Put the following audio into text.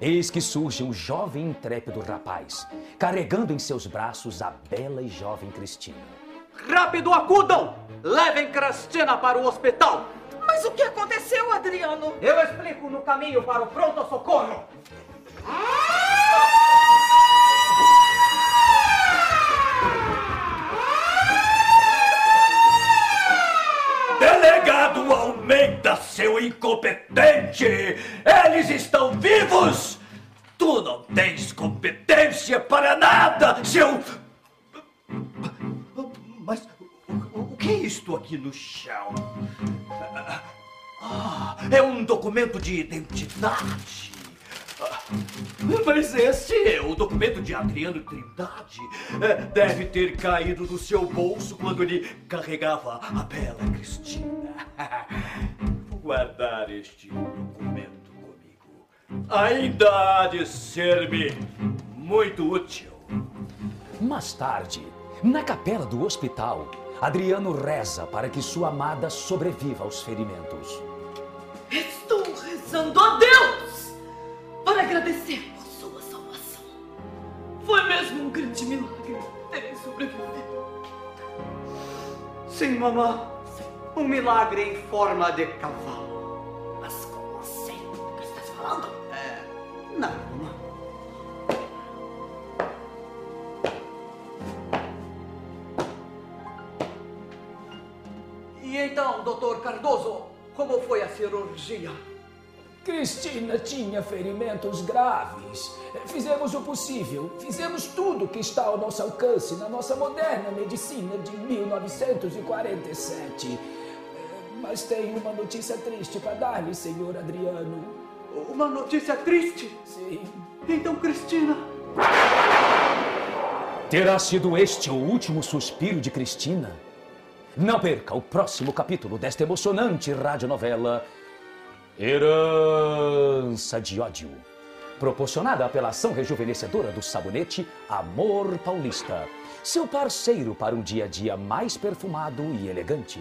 eis que surge um jovem intrépido rapaz, carregando em seus braços a bela e jovem Cristina. Rápido, acudam! Levem Cristina para o hospital! Mas o que aconteceu, Adriano? Eu explico no caminho para o pronto-socorro! Almeida, seu incompetente! Eles estão vivos! Tu não tens competência para nada, seu. Mas o, o que é isto aqui no chão? Ah, é um documento de identidade. Ah, Mas esse é o documento de Adriano Trindade. É, Deve ter caído do seu bolso quando ele carregava a bela Cristina. Vou guardar este documento comigo. Ainda há de ser-me muito útil. Mais tarde, na capela do hospital, Adriano reza para que sua amada sobreviva aos ferimentos. Estou rezando a Deus para agradecer por sua salvação. Foi mesmo um grande milagre terem sobrevivido. Sim, mamã. Um milagre em forma de cavalo. Mas como assim? O que estás falando? É. Não. E então, doutor Cardoso, como foi a cirurgia? Cristina tinha ferimentos graves. Fizemos o possível, fizemos tudo que está ao nosso alcance na nossa moderna medicina de 1947. Mas tenho uma notícia triste para dar-lhe, senhor Adriano. Uma notícia triste? Sim. Então, Cristina. Terá sido este o último suspiro de Cristina? Não perca o próximo capítulo desta emocionante radionovela Herança de Ódio. Proporcionada pela ação rejuvenescedora do sabonete Amor Paulista. Seu parceiro para um dia a dia mais perfumado e elegante.